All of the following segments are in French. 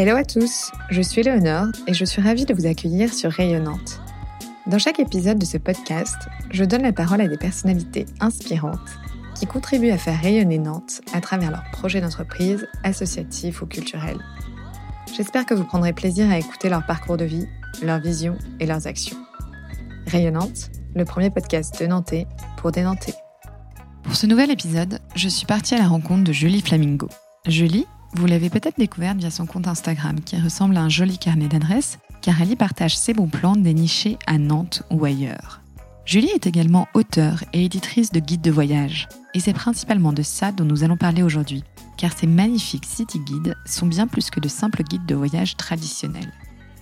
Hello à tous, je suis Léonore et je suis ravie de vous accueillir sur Rayonnante. Dans chaque épisode de ce podcast, je donne la parole à des personnalités inspirantes qui contribuent à faire rayonner Nantes à travers leurs projets d'entreprise, associatifs ou culturels. J'espère que vous prendrez plaisir à écouter leur parcours de vie, leurs visions et leurs actions. Rayonnante, le premier podcast de Nantais pour des Nantais. Pour ce nouvel épisode, je suis partie à la rencontre de Julie Flamingo. Julie, vous l'avez peut-être découverte via son compte Instagram qui ressemble à un joli carnet d'adresses car elle y partage ses bons plans dénichés à Nantes ou ailleurs. Julie est également auteure et éditrice de guides de voyage. Et c'est principalement de ça dont nous allons parler aujourd'hui, car ces magnifiques city guides sont bien plus que de simples guides de voyage traditionnels.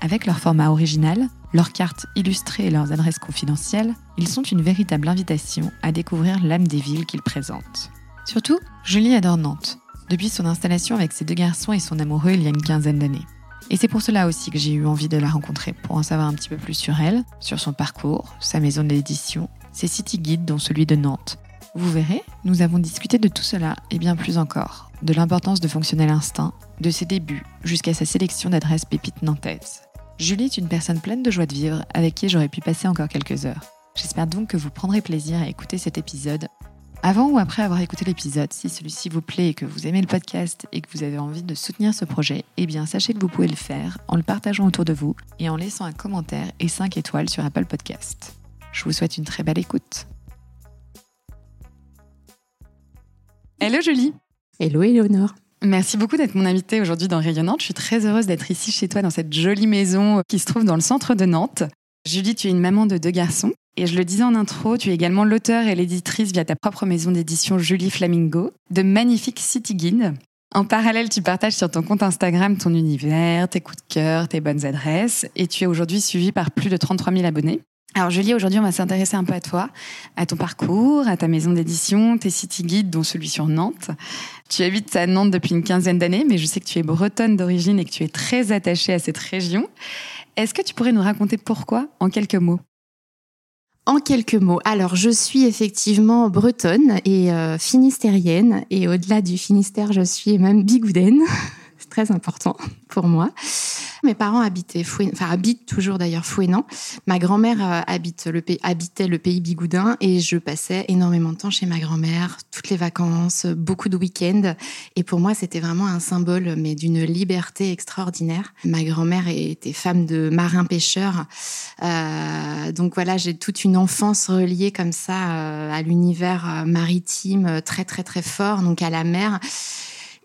Avec leur format original, leurs cartes illustrées et leurs adresses confidentielles, ils sont une véritable invitation à découvrir l'âme des villes qu'ils présentent. Surtout, Julie adore Nantes, depuis son installation avec ses deux garçons et son amoureux il y a une quinzaine d'années. Et c'est pour cela aussi que j'ai eu envie de la rencontrer, pour en savoir un petit peu plus sur elle, sur son parcours, sa maison d'édition, ses city guides dont celui de Nantes. Vous verrez, nous avons discuté de tout cela et bien plus encore, de l'importance de fonctionner l'instinct, de ses débuts jusqu'à sa sélection d'adresses pépites nantaises. Julie est une personne pleine de joie de vivre avec qui j'aurais pu passer encore quelques heures. J'espère donc que vous prendrez plaisir à écouter cet épisode avant ou après avoir écouté l'épisode, si celui-ci vous plaît et que vous aimez le podcast et que vous avez envie de soutenir ce projet, eh bien sachez que vous pouvez le faire en le partageant autour de vous et en laissant un commentaire et 5 étoiles sur Apple Podcast. Je vous souhaite une très belle écoute. Hello Julie Hello Eleonore Merci beaucoup d'être mon invitée aujourd'hui dans Rayonnante. Je suis très heureuse d'être ici chez toi dans cette jolie maison qui se trouve dans le centre de Nantes. Julie, tu es une maman de deux garçons et je le disais en intro, tu es également l'auteur et l'éditrice via ta propre maison d'édition Julie Flamingo de magnifiques city guides. En parallèle, tu partages sur ton compte Instagram ton univers, tes coups de cœur, tes bonnes adresses et tu es aujourd'hui suivi par plus de 33 000 abonnés. Alors Julie, aujourd'hui on va s'intéresser un peu à toi, à ton parcours, à ta maison d'édition, tes city guides dont celui sur Nantes. Tu habites à Nantes depuis une quinzaine d'années, mais je sais que tu es bretonne d'origine et que tu es très attachée à cette région. Est-ce que tu pourrais nous raconter pourquoi en quelques mots? En quelques mots, alors je suis effectivement bretonne et euh, finistérienne. Et au-delà du Finistère, je suis même bigoudaine. Très important pour moi. Mes parents habitaient enfin habitent toujours d'ailleurs Fouénan. Ma grand-mère euh, habite le pays, habitait le pays bigoudin et je passais énormément de temps chez ma grand-mère, toutes les vacances, beaucoup de week-ends. Et pour moi, c'était vraiment un symbole, mais d'une liberté extraordinaire. Ma grand-mère était femme de marin-pêcheur, euh, donc voilà, j'ai toute une enfance reliée comme ça euh, à l'univers maritime, très très très fort, donc à la mer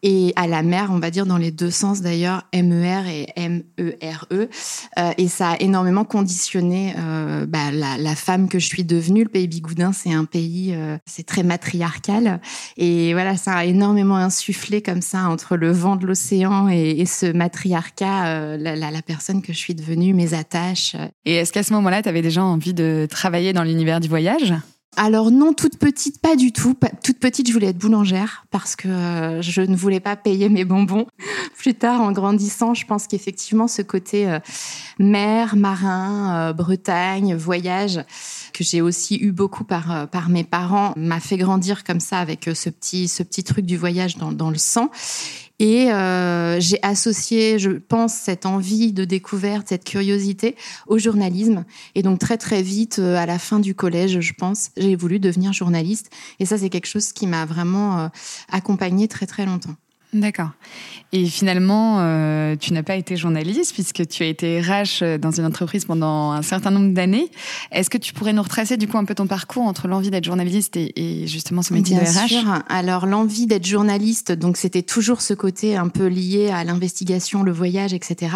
et à la mer, on va dire dans les deux sens d'ailleurs, MER et MERE. E. Euh, et ça a énormément conditionné euh, bah, la, la, femme que je suis devenue. Le pays bigoudin, c'est un pays, euh, c'est très matriarcal. Et voilà, ça a énormément insufflé comme ça entre le vent de l'océan et, et, ce matriarcat, euh, la, la, la, personne que je suis devenue, mes attaches. Et est-ce qu'à ce, moment-là, tu avais déjà envie de travailler dans l'univers du voyage? Alors non, toute petite, pas du tout. Toute petite, je voulais être boulangère parce que euh, je ne voulais pas payer mes bonbons. Plus tard, en grandissant, je pense qu'effectivement, ce côté euh, mer, marin, euh, Bretagne, voyage, que j'ai aussi eu beaucoup par par mes parents, m'a fait grandir comme ça avec ce petit ce petit truc du voyage dans, dans le sang. Et euh, j'ai associé, je pense, cette envie de découverte, cette curiosité au journalisme. Et donc très très vite, euh, à la fin du collège, je pense, j'ai voulu devenir journaliste. Et ça, c'est quelque chose qui m'a vraiment euh, accompagnée très très longtemps. D'accord. Et finalement, euh, tu n'as pas été journaliste puisque tu as été RH dans une entreprise pendant un certain nombre d'années. Est-ce que tu pourrais nous retracer du coup un peu ton parcours entre l'envie d'être journaliste et, et, justement ce métier Bien de RH? sûr. Alors l'envie d'être journaliste, donc c'était toujours ce côté un peu lié à l'investigation, le voyage, etc.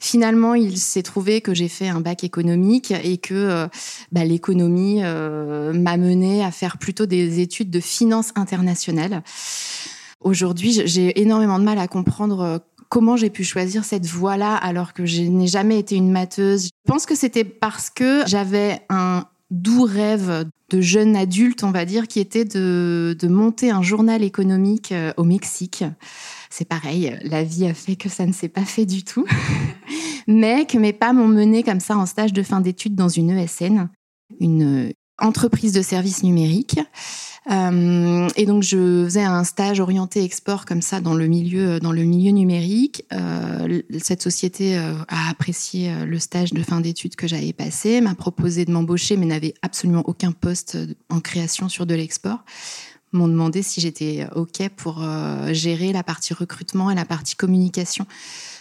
Finalement, il s'est trouvé que j'ai fait un bac économique et que euh, bah, l'économie euh, m'a mené à faire plutôt des études de finance internationale. Aujourd'hui, j'ai énormément de mal à comprendre euh, comment j'ai pu choisir cette voie-là alors que je n'ai jamais été une matheuse. Je pense que c'était parce que j'avais un doux rêve de jeune adulte, on va dire, qui était de, monter un journal économique euh, au Mexique. C'est pareil, la vie a fait que ça ne s'est pas fait du tout. Mais que mes pas m'ont mené comme ça en stage de fin d'études dans une ESN, une entreprise de services numériques. Euh, et donc je faisais un stage orienté export comme ça dans le milieu dans le milieu numérique. Euh, cette société euh, a apprécié le stage de fin d'études que j'avais passé, m'a proposé de m'embaucher, mais n'avait absolument aucun poste en création sur de l'export. M'ont demandé si j'étais ok pour gérer la partie recrutement et la partie communication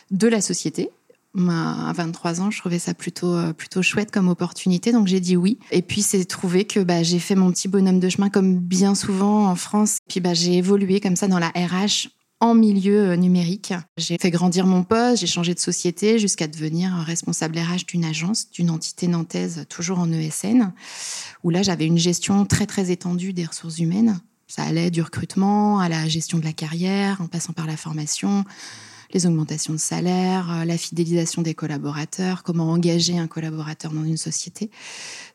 de la société à 23 ans, je trouvais ça plutôt euh, plutôt chouette comme opportunité, donc j'ai dit oui. Et puis c'est trouvé que bah, j'ai fait mon petit bonhomme de chemin comme bien souvent en France. Puis bah, j'ai évolué comme ça dans la RH en milieu euh, numérique. J'ai fait grandir mon poste, j'ai changé de société jusqu'à devenir responsable RH d'une agence, d'une entité nantaise, toujours en ESN, où là j'avais une gestion très très étendue des ressources humaines. Ça allait du recrutement à la gestion de la carrière, en passant par la formation, les augmentations de salaire, euh, la fidélisation des collaborateurs, comment engager un collaborateur dans une société.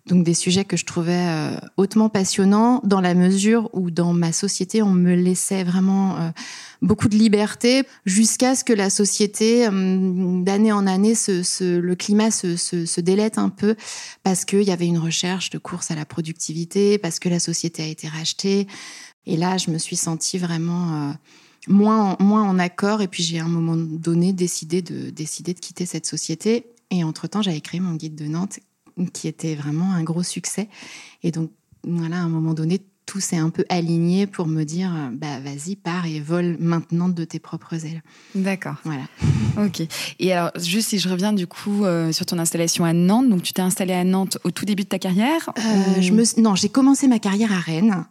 Donc des sujets que je trouvais euh, hautement passionnants dans la mesure où dans ma société, on me laissait vraiment euh, beaucoup de liberté jusqu'à ce que la société, d'année en année, le climat se, se, délète un peu parce qu'il y avait une recherche de course à la productivité, parce que la société a été rachetée. Et là, je me suis sentie vraiment moins en, moins en accord. Et puis j'ai à un moment donné décidé de, décider de quitter cette société. Et entre-temps, j'avais créé mon guide de Nantes qui était vraiment un gros succès. Et donc, voilà, à un moment donné, tout s'est un peu aligné pour me dire bah vas-y pars et vole maintenant de tes propres ailes. D'accord. Voilà. Ok. Et alors juste si je reviens du coup euh, sur ton installation à Nantes, donc tu t'es installée à Nantes au tout début de ta carrière euh, Je me non, j'ai commencé ma carrière à Rennes.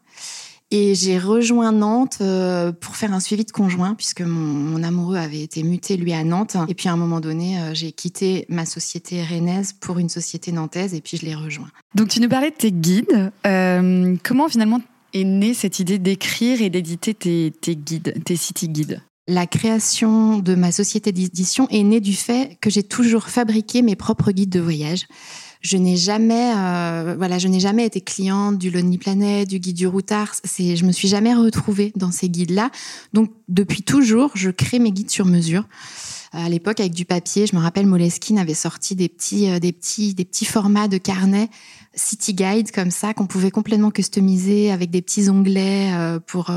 Et j'ai rejoint Nantes euh, pour faire un suivi de conjoint, puisque mon, amoureux avait été muté, lui, à Nantes. Et puis, à un moment donné, euh, j'ai quitté ma société rennaise pour une société nantaise, et puis je l'ai rejoint. Donc, tu nous parlais de tes guides. Euh, comment, finalement, est née cette idée d'écrire et d'éditer tes, tes guides, tes city guides? La création de ma société d'édition est née du fait que j'ai toujours fabriqué mes propres guides de voyage je n'ai jamais, euh, voilà, je n'ai jamais été cliente du Lonely Planet, du guide du routard. C'est, je me suis jamais retrouvée dans ces guides-là. Donc, depuis toujours, je crée mes guides sur mesure. À l'époque, avec du papier, je me rappelle, Moleskine avait sorti des petits, euh, des petits, des petits formats de carnets city guide comme ça qu'on pouvait complètement customiser avec des petits onglets euh, pour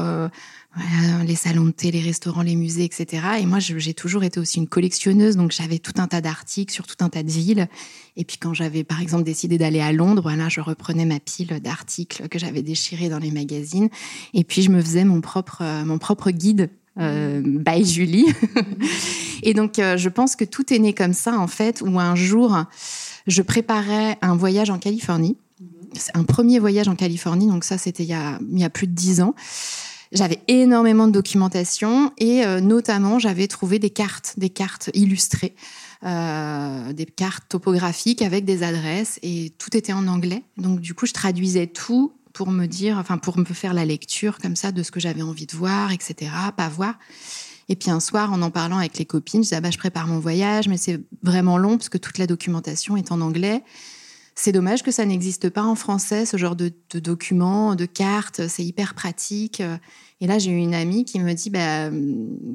les salons de thé, les restaurants, les musées, etc. Et moi, j'ai toujours été aussi une collectionneuse, donc j'avais tout un tas d'articles sur tout un tas de villes. Et puis quand j'avais, par exemple, décidé d'aller à Londres, voilà, je reprenais ma pile d'articles que j'avais déchirés dans les magazines, et puis je me faisais mon propre, euh, mon propre guide euh, by Julie. et donc, euh, je pense que tout est né comme ça, en fait, où un jour, je préparais un voyage en Californie. C'est un premier voyage en Californie, donc ça, c'était il, il, y a plus de dix ans. J'avais énormément de documentation et euh, notamment j'avais trouvé des cartes, des cartes illustrées, euh, des cartes topographiques avec des adresses et tout était en anglais. Donc du coup je traduisais tout pour me dire, enfin pour me faire la lecture comme ça de ce que j'avais envie de voir, etc. Pas voir. Et puis un soir, en en parlant avec les copines, je disais ah bah je prépare mon voyage, mais c'est vraiment long parce que toute la documentation est en anglais. C'est dommage que ça n'existe pas en français, ce genre de, documents, de cartes. C'est hyper pratique. Et là, j'ai eu une amie qui me dit bah,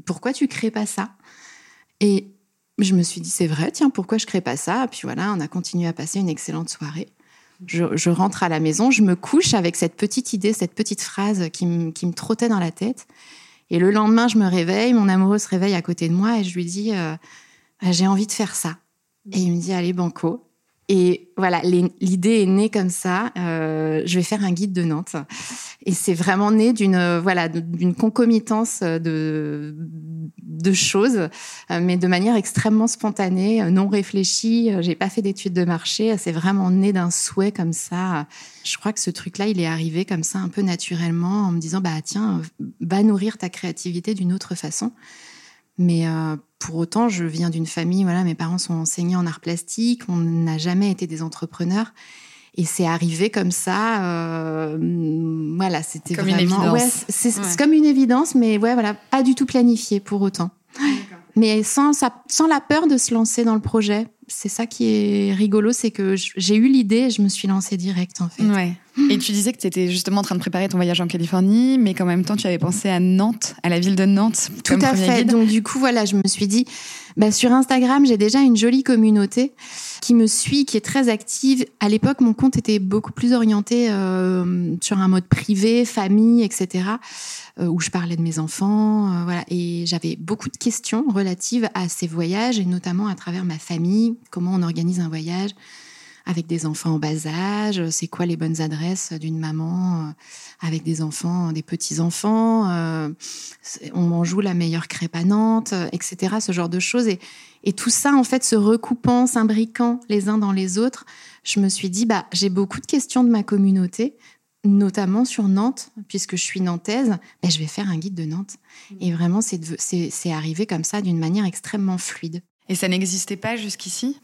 Pourquoi tu crées pas ça? Et je me suis dit C'est vrai, tiens, pourquoi je crée pas ça? Puis voilà, on a continué à passer une excellente soirée. Je, rentre à la maison, je me couche avec cette petite idée, cette petite phrase qui, me trottait dans la tête. Et le lendemain, je me réveille, mon amoureux se réveille à côté de moi et je lui dis euh, J'ai envie de faire ça. Et il me dit Allez, banco. Et voilà, l'idée est née comme ça. Euh, je vais faire un guide de Nantes, et c'est vraiment né d'une voilà d'une concomitance de de choses, euh, mais de manière extrêmement spontanée, non réfléchie. J'ai pas fait d'études de marché. C'est vraiment né d'un souhait comme ça. Je crois que ce truc-là, il est arrivé comme ça un peu naturellement, en me disant bah tiens, va nourrir ta créativité d'une autre façon. Mais euh, pour autant, je viens d'une famille, voilà, mes parents sont enseignants en art plastique, on n'a jamais été des entrepreneurs. Et c'est arrivé comme ça, euh, voilà, c'était vraiment, une évidence. c'est comme une évidence, mais ouais, voilà, pas du tout planifié pour autant. Mais sans, sans la peur de se lancer dans le projet. C'est ça qui est rigolo, c'est que j'ai eu l'idée et je me suis lancée direct en fait. Ouais. Et tu disais que tu étais justement en train de préparer ton voyage en Californie, mais qu'en même temps, tu avais pensé à Nantes, à la ville de Nantes. Tout à fait. Donc du coup, voilà, je me suis dit, bah, sur Instagram, j'ai déjà une jolie communauté qui me suit, qui est très active. À l'époque, mon compte était beaucoup plus orienté euh, sur un mode privé, famille, etc., euh, où je parlais de mes enfants, euh, voilà. Et j'avais beaucoup de questions relatives à ces voyages, et notamment à travers ma famille, comment on organise un voyage avec des enfants en bas âge, c'est quoi les bonnes adresses d'une maman euh, avec des enfants, des petits-enfants, euh, on joue la meilleure crêpe à Nantes, euh, etc., ce genre de choses. Et, et tout ça, en fait, se recoupant, s'imbriquant les uns dans les autres, je me suis dit, bah, j'ai beaucoup de questions de ma communauté, notamment sur Nantes, puisque je suis nantaise, bah, je vais faire un guide de Nantes. Et vraiment, c'est arrivé comme ça d'une manière extrêmement fluide. Et ça n'existait pas jusqu'ici?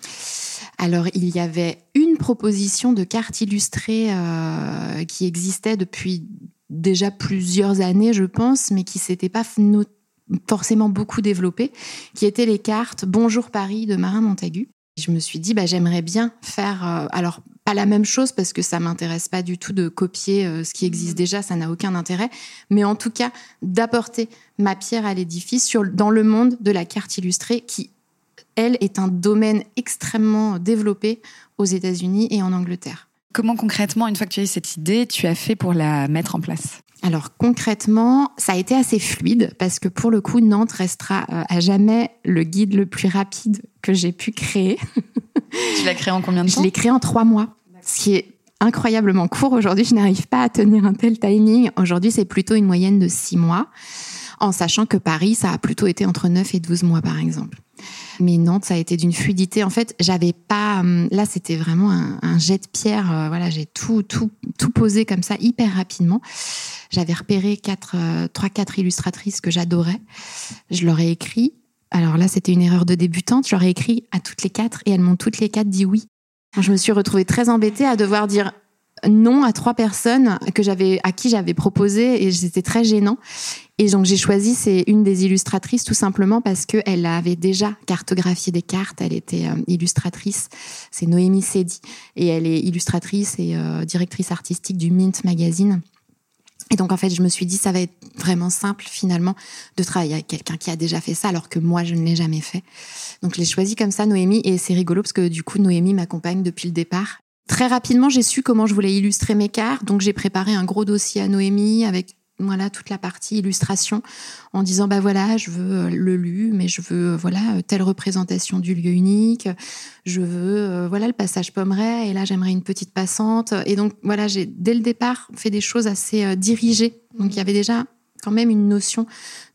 Alors, il y avait une proposition de carte illustrée euh, qui existait depuis déjà plusieurs années, je pense, mais qui s'était pas forcément beaucoup développée, qui étaient les cartes Bonjour Paris de Marin Montagu. Je me suis dit, bah, j'aimerais bien faire, euh, alors pas la même chose parce que ça m'intéresse pas du tout de copier euh, ce qui existe mmh. déjà, ça n'a aucun intérêt, mais en tout cas d'apporter ma pierre à l'édifice dans le monde de la carte illustrée qui elle, est un domaine extrêmement développé aux États-Unis et en Angleterre. Comment concrètement, une fois que tu as eu cette idée, tu as fait pour la mettre en place? Alors concrètement, ça a été assez fluide parce que pour le coup, Nantes restera euh, à jamais le guide le plus rapide que j'ai pu créer. Tu l'as créé en combien de temps Je l'ai créé en trois mois, ce qui est incroyablement court. Aujourd'hui, je n'arrive pas à tenir un tel timing. Aujourd'hui, c'est plutôt une moyenne de six mois, en sachant que Paris, ça a plutôt été entre 9 et 12 mois, par exemple. Mais Nantes, ça a été d'une fluidité. En fait, j'avais pas. Hum, là, c'était vraiment un, jet de pierre. Euh, voilà, j'ai tout, tout, tout posé comme ça hyper rapidement. J'avais repéré quatre, euh, trois, quatre illustratrices que j'adorais. Je leur ai écrit. Alors là, c'était une erreur de débutante. Je leur ai écrit à toutes les quatre et elles m'ont toutes les quatre dit oui. Je me suis retrouvée très embêtée à devoir dire non à trois personnes que j'avais à qui j'avais proposé et c'était très gênant. Et donc j'ai choisi c'est une des illustratrices tout simplement parce que elle avait déjà cartographié des cartes. Elle était euh, illustratrice. C'est Noémie Sedi et elle est illustratrice et euh, directrice artistique du Mint Magazine. Et donc en fait, je me suis dit ça va être vraiment simple finalement de travailler avec quelqu'un qui a déjà fait ça alors que moi je ne l'ai jamais fait. Donc je l'ai choisi comme ça Noémie et c'est rigolo parce que du coup Noémie m'accompagne depuis le départ. Très rapidement, j'ai su comment je voulais illustrer mes cartes, donc j'ai préparé un gros dossier à Noémie avec voilà toute la partie illustration en disant bah voilà je veux euh, le lu mais je veux euh, voilà telle représentation du lieu unique. Je veux euh, voilà le passage pommeret. Et là j'aimerais une petite passante. Et donc voilà j'ai dès le départ fait des choses assez dirigées. Donc il y avait déjà quand même une notion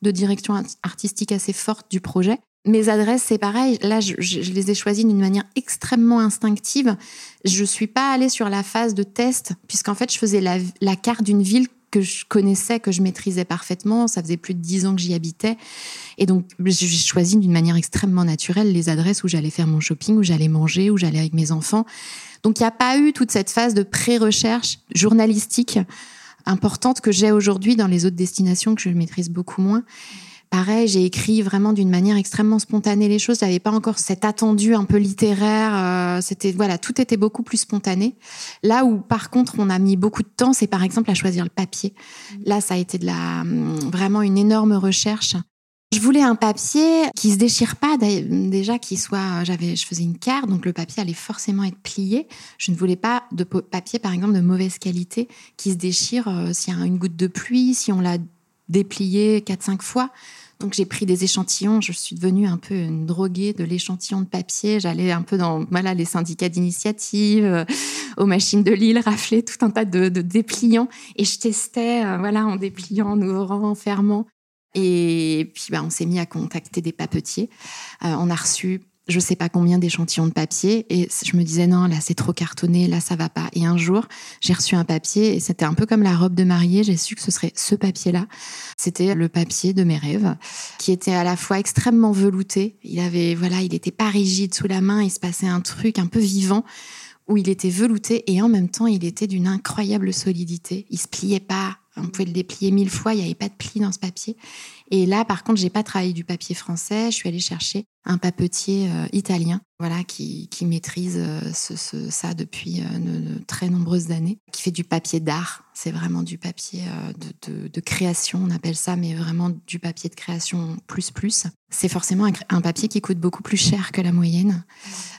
de direction artistique assez forte du projet mes adresses, c'est pareil. Là, je, les ai choisies d'une manière extrêmement instinctive. Je suis pas allée sur la phase de test, puisqu'en fait, je faisais la, la carte d'une ville que je connaissais, que je maîtrisais parfaitement. Ça faisait plus de dix ans que j'y habitais. Et donc, j'ai choisi d'une manière extrêmement naturelle les adresses où j'allais faire mon shopping, où j'allais manger, où j'allais avec mes enfants. Donc, il n'y a pas eu toute cette phase de pré-recherche journalistique importante que j'ai aujourd'hui dans les autres destinations que je maîtrise beaucoup moins pareil, j'ai écrit vraiment d'une manière extrêmement spontanée les choses. J'avais pas encore cet attendu un peu littéraire. Euh, c'était voilà, tout était beaucoup plus spontané. Là où par contre on a mis beaucoup de temps, c'est par exemple à choisir le papier. Mmh. Là, ça a été de la hum, vraiment une énorme recherche. Je voulais un papier qui se déchire pas déjà, qui soit. J'avais, je faisais une carte, donc le papier allait forcément être plié. Je ne voulais pas de papier, par exemple, de mauvaise qualité qui se déchire euh, s'il y a une goutte de pluie, si on l'a déplié quatre cinq fois. Donc j'ai pris des échantillons, je suis devenue un peu une droguée de l'échantillon de papier. J'allais un peu dans voilà les syndicats d'initiative, euh, aux machines de Lille, rafler tout un tas de, dépliants et je testais euh, voilà en dépliant, en ouvrant, en fermant. Et puis bah, on s'est mis à contacter des papetiers. Euh, on a reçu je sais pas combien d'échantillons de papier et je me disais non là c'est trop cartonné là ça va pas. Et un jour j'ai reçu un papier et c'était un peu comme la robe de mariée. J'ai su que ce serait ce papier là c'était le papier de mes rêves qui était à la fois extrêmement velouté. Il avait voilà il était pas rigide sous la main. Il se passait un truc un peu vivant où il était velouté et en même temps il était d'une incroyable solidité. Il se pliait pas. On pouvait le déplier mille fois, il n'y avait pas de pli dans ce papier. Et là, par contre, j'ai pas travaillé du papier français. Je suis allée chercher un papetier euh, italien, voilà, qui, maîtrise euh, ça depuis euh, de, très nombreuses années, qui fait du papier d'art. C'est vraiment du papier de, création, on appelle ça, mais vraiment du papier de création plus plus. C'est forcément un, un, papier qui coûte beaucoup plus cher que la moyenne.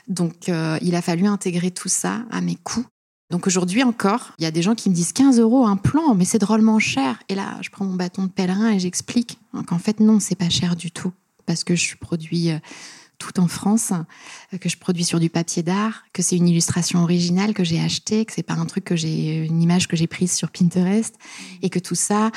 Donc, il a fallu intégrer tout ça à mes coûts. Donc aujourd'hui encore, il y a des gens qui me disent 15 euros un plan, mais c'est drôlement cher. Et là, je prends mon bâton de pèlerin et j'explique qu'en fait, non, c'est pas cher du tout parce que je produis euh, tout en France, euh, que je produis sur du papier d'art, que c'est une illustration originale que j'ai achetée, que c'est pas un truc que j'ai, une image que j'ai prise sur Pinterest, et que tout ça,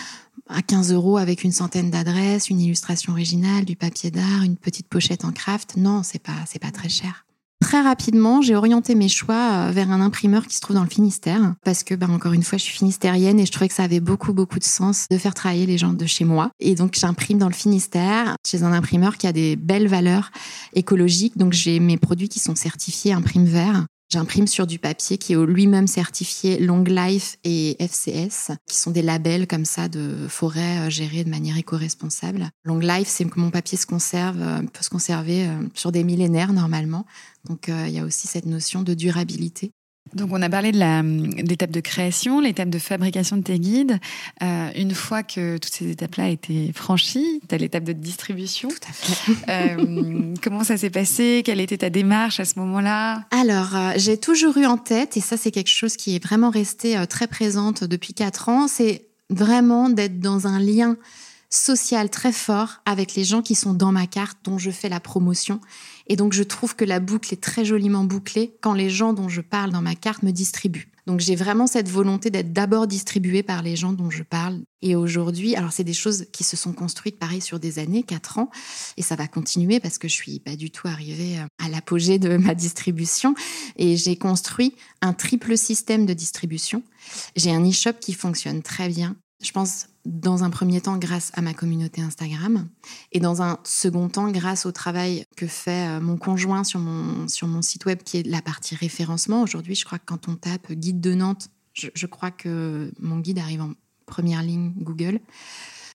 à 15 euros avec une centaine d'adresses, une illustration originale, du papier d'art, une petite pochette en craft, non, c'est pas, c'est pas très cher. Très rapidement, j'ai orienté mes choix euh, vers un imprimeur qui se trouve dans le Finistère, parce que, bah, encore une fois, je suis finistérienne et je trouvais que ça avait beaucoup, beaucoup de sens de faire travailler les gens de chez moi. Et donc, j'imprime dans le Finistère, chez un imprimeur qui a des belles valeurs écologiques. Donc, j'ai mes produits qui sont certifiés imprime vert. J'imprime sur du papier qui est lui-même certifié Long Life et FCS, qui sont des labels comme ça de forêt euh, gérée de manière éco-responsable. Long Life, c'est que mon papier se conserve, euh, peut se conserver sur des millénaires normalement. Donc il y a aussi cette notion de durabilité. Donc on a parlé de l'étape de création, l'étape de fabrication de tes guides. Euh, une fois que toutes ces étapes-là étaient franchies, tu as l'étape de distribution. Tout à fait. euh, comment ça s'est passé? Quelle était ta démarche à ce moment-là? Alors euh, j'ai toujours eu en tête, et ça c'est quelque chose qui est vraiment resté très présente depuis quatre ans, c'est vraiment d'être dans un lien social très fort avec les gens qui sont dans ma carte dont je fais la promotion et donc, je trouve que la boucle est très joliment bouclée quand les gens dont je parle dans ma carte me distribuent. Donc, j'ai vraiment cette volonté d'être d'abord distribuée par les gens dont je parle. Et aujourd'hui, alors c'est des choses qui se sont construites pareil sur des années, quatre ans, et ça va continuer parce que je suis pas du tout arrivée euh, à l'apogée de ma distribution. Et j'ai construit un triple système de distribution. J'ai un e-shop qui fonctionne très bien. Je pense dans un premier temps grâce à ma communauté Instagram et dans un second temps grâce au travail que fait euh, mon conjoint sur mon, site web qui est la partie référencement. Aujourd'hui, je crois que quand on tape guide de Nantes, je, je crois que mon guide arrive en première ligne Google.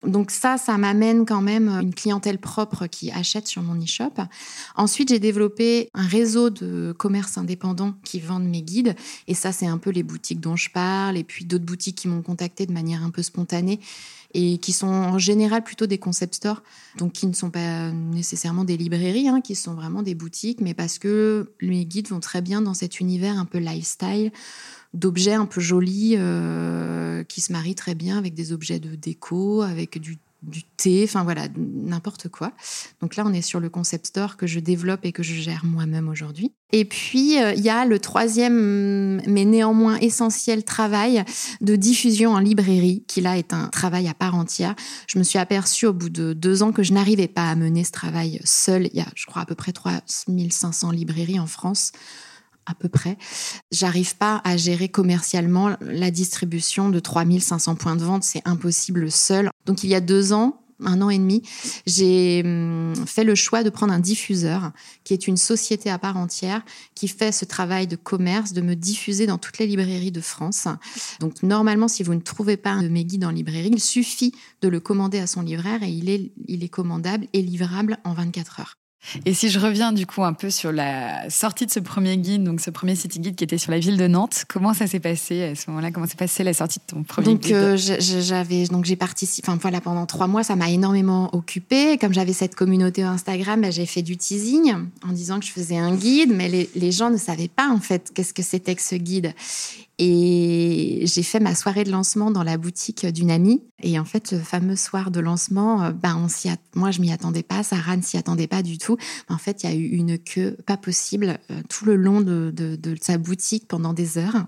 Donc ça, ça m'amène quand même une clientèle propre qui achète sur mon e-shop. Ensuite, j'ai développé un réseau de commerces indépendants qui vendent mes guides. Et ça, c'est un peu les boutiques dont je parle. Et puis d'autres boutiques qui m'ont contacté de manière un peu spontanée et qui sont en général plutôt des concept stores, donc qui ne sont pas nécessairement des librairies, hein, qui sont vraiment des boutiques, mais parce que mes guides vont très bien dans cet univers un peu lifestyle d'objets un peu jolis euh, qui se marient très bien avec des objets de déco, avec du, du thé, enfin voilà, n'importe quoi. Donc là, on est sur le concept store que je développe et que je gère moi-même aujourd'hui. Et puis, euh, il y a le troisième, mais néanmoins essentiel travail de diffusion en librairie, qui là est un travail à part entière. Je me suis aperçue au bout de deux ans que je n'arrivais pas à mener ce travail seul. Il y a, je crois, à peu près 3500 librairies en France à peu près. J'arrive pas à gérer commercialement la distribution de 3500 points de vente, c'est impossible seul. Donc il y a deux ans, un an et demi, j'ai hum, fait le choix de prendre un diffuseur, qui est une société à part entière, qui fait ce travail de commerce, de me diffuser dans toutes les librairies de France. Donc normalement, si vous ne trouvez pas un de mes guides en librairie, il suffit de le commander à son libraire et il est, il est commandable et livrable en 24 heures. Et si je reviens du coup un peu sur la sortie de ce premier guide, donc ce premier city guide qui était sur la ville de Nantes, comment ça s'est passé à ce moment-là? Comment s'est passée la sortie de ton premier donc, guide? euh, j'avais donc j'ai participé. Enfin voilà, pendant trois mois, ça m'a énormément occupée. Comme j'avais cette communauté Instagram, bah, j'ai fait du teasing en disant que je faisais un guide, mais les, les gens ne savaient pas en fait qu'est-ce que c'était que ce guide. Et j'ai fait ma soirée de lancement dans la boutique d'une amie. Et en fait, ce fameux soir de lancement, ben on s'y moi je m'y attendais pas, Sarah ne s'y attendait pas du tout. En fait, il y a eu une queue pas possible euh, tout le long de sa boutique pendant des heures.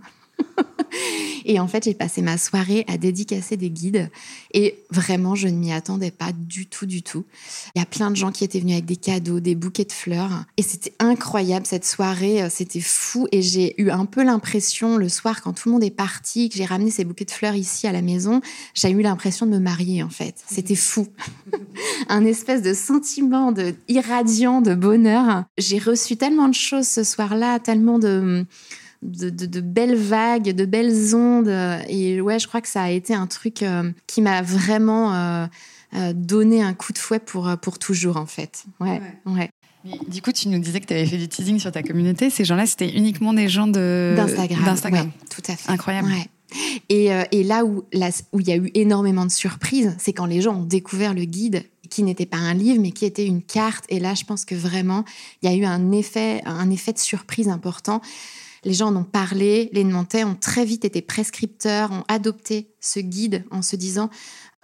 Et en fait, j'ai passé ma soirée à dédicacer des guides. Et vraiment, je ne m'y attendais pas du tout, du tout. Il y a plein de gens qui étaient venus avec des cadeaux, des bouquets de fleurs. Et c'était incroyable cette soirée. Euh, c'était fou. Et j'ai eu un peu l'impression, le soir, quand tout le monde est parti, que j'ai ramené ces bouquets de fleurs ici à la maison, j'ai eu l'impression de me marier, en fait. C'était fou. un espèce de sentiment de irradiant de bonheur. J'ai reçu tellement de choses ce soir-là, tellement de de, de, de, belles vagues, de belles ondes. Et ouais, je crois que ça a été un truc euh, qui m'a vraiment euh, euh, donné un coup de fouet pour, pour toujours, en fait. Ouais, ouais. ouais. du coup, tu nous disais que tu avais fait du teasing sur ta communauté. Ces gens-là, c'était uniquement des gens de d'Instagram. tout à fait. Incroyable. Et, euh, et, là où où il y a eu énormément de surprises, c'est quand les gens ont découvert le guide qui n'était pas un livre, mais qui était une carte. Et là, je pense que vraiment, il y a eu un effet, un effet de surprise important. Les gens en ont parlé, les Nantais ont très vite été prescripteurs, ont adopté ce guide en se disant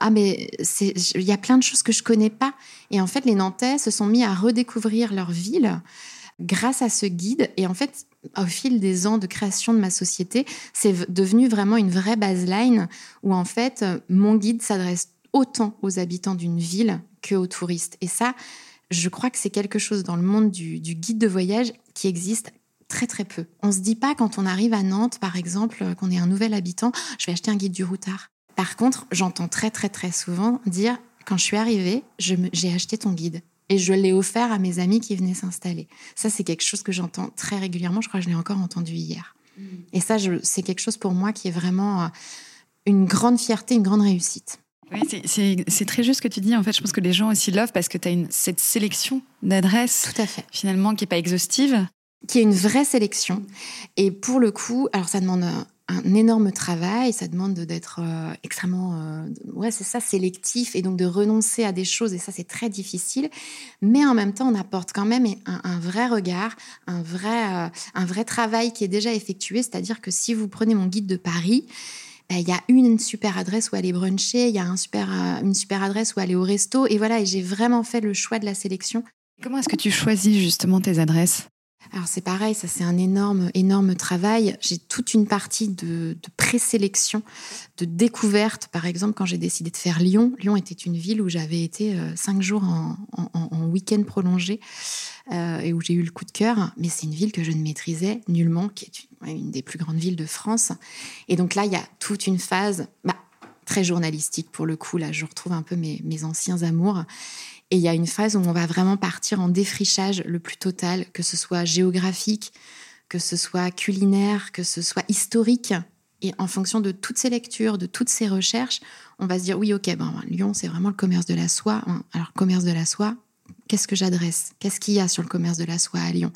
ah mais il y a plein de choses que je connais pas. Et en fait, les Nantais se sont mis à redécouvrir leur ville grâce à ce guide. Et en fait, au fil des ans de création de ma société, c'est devenu vraiment une vraie baseline où en fait, mon guide s'adresse autant aux habitants d'une ville qu'aux touristes. Et ça, je crois que c'est quelque chose dans le monde du, guide de voyage qui existe très très peu. On se dit pas quand on arrive à Nantes, par exemple, qu'on est un nouvel habitant, je vais acheter un guide du routard. Par contre, j'entends très très très souvent dire, quand je suis arrivée, j'ai acheté ton guide et je l'ai offert à mes amis qui venaient s'installer. Ça, c'est quelque chose que j'entends très régulièrement. Je crois que je l'ai encore entendu hier. Mm. Et ça, c'est quelque chose pour moi qui est vraiment euh, une grande fierté, une grande réussite. Oui, c'est très juste ce que tu dis. En fait, je pense que les gens aussi l'offrent parce que tu as une, cette sélection d'adresses. Tout à fait. Finalement, qui n'est pas exhaustive. Qui est une vraie sélection. Et pour le coup, alors ça demande un énorme travail, ça demande d'être euh, extrêmement, euh, ouais, c'est ça, sélectif et donc de renoncer à des choses et ça c'est très difficile. Mais en même temps, on apporte quand même un, vrai regard, un vrai, euh, un vrai travail qui est déjà effectué. C'est-à-dire que si vous prenez mon guide de Paris, ben, il y a une super adresse où aller bruncher, il y a un super, une super adresse où aller au resto et voilà. Et j'ai vraiment fait le choix de la sélection. Comment est-ce que tu choisis justement tes adresses? Alors c'est pareil, ça c'est un énorme, énorme travail. J'ai toute une partie de, présélection, de découverte. Par exemple, quand j'ai décidé de faire Lyon, Lyon était une ville où j'avais été euh, cinq jours en, week-end prolongé euh, et où j'ai eu le coup de cœur. Mais c'est une ville que je ne maîtrisais nullement, qui est une, des plus grandes villes de France. Et donc là, il y a toute une phase bah, très journalistique pour le coup. Là, je retrouve un peu mes, mes anciens amours. Et il y a une phase où on va vraiment partir en défrichage le plus total, que ce soit géographique, que ce soit culinaire, que ce soit historique. Et en fonction de toutes ces lectures, de toutes ces recherches, on va se dire oui, ok, ben, Lyon, c'est vraiment le commerce de la soie. Alors, commerce de la soie, qu'est-ce que j'adresse? Qu'est-ce qu'il y a sur le commerce de la soie à Lyon?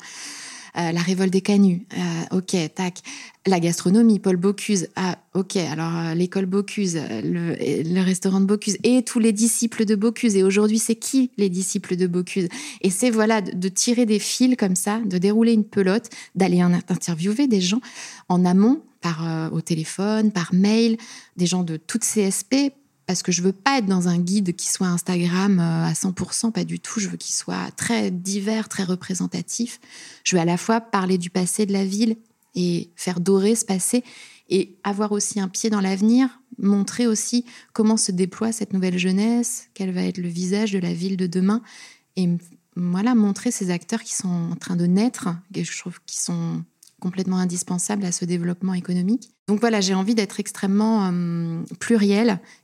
Euh, la révolte des canuts, euh, ok, tac. La gastronomie, Paul Bocuse, ah, ok, alors euh, l'école Bocuse, le, restaurant de Bocuse et tous les disciples de Bocuse. Et aujourd'hui, c'est qui les disciples de Bocuse? Et c'est voilà de, tirer des fils comme ça, de dérouler une pelote, d'aller interviewer des gens en amont, par au téléphone, par mail, des gens de toutes CSP parce que je veux pas être dans un guide qui soit Instagram euh, à 100%, pas du tout. Je veux qu'il soit très divers, très représentatif. Je veux à la fois parler du passé de la ville et faire dorer ce passé et avoir aussi un pied dans l'avenir, montrer aussi comment se déploie cette nouvelle jeunesse, quel va être le visage de la ville de demain et voilà, montrer ces acteurs qui sont en train de naître, que je trouve qui sont complètement indispensable à ce développement économique. Donc voilà, j'ai envie d'être extrêmement euh,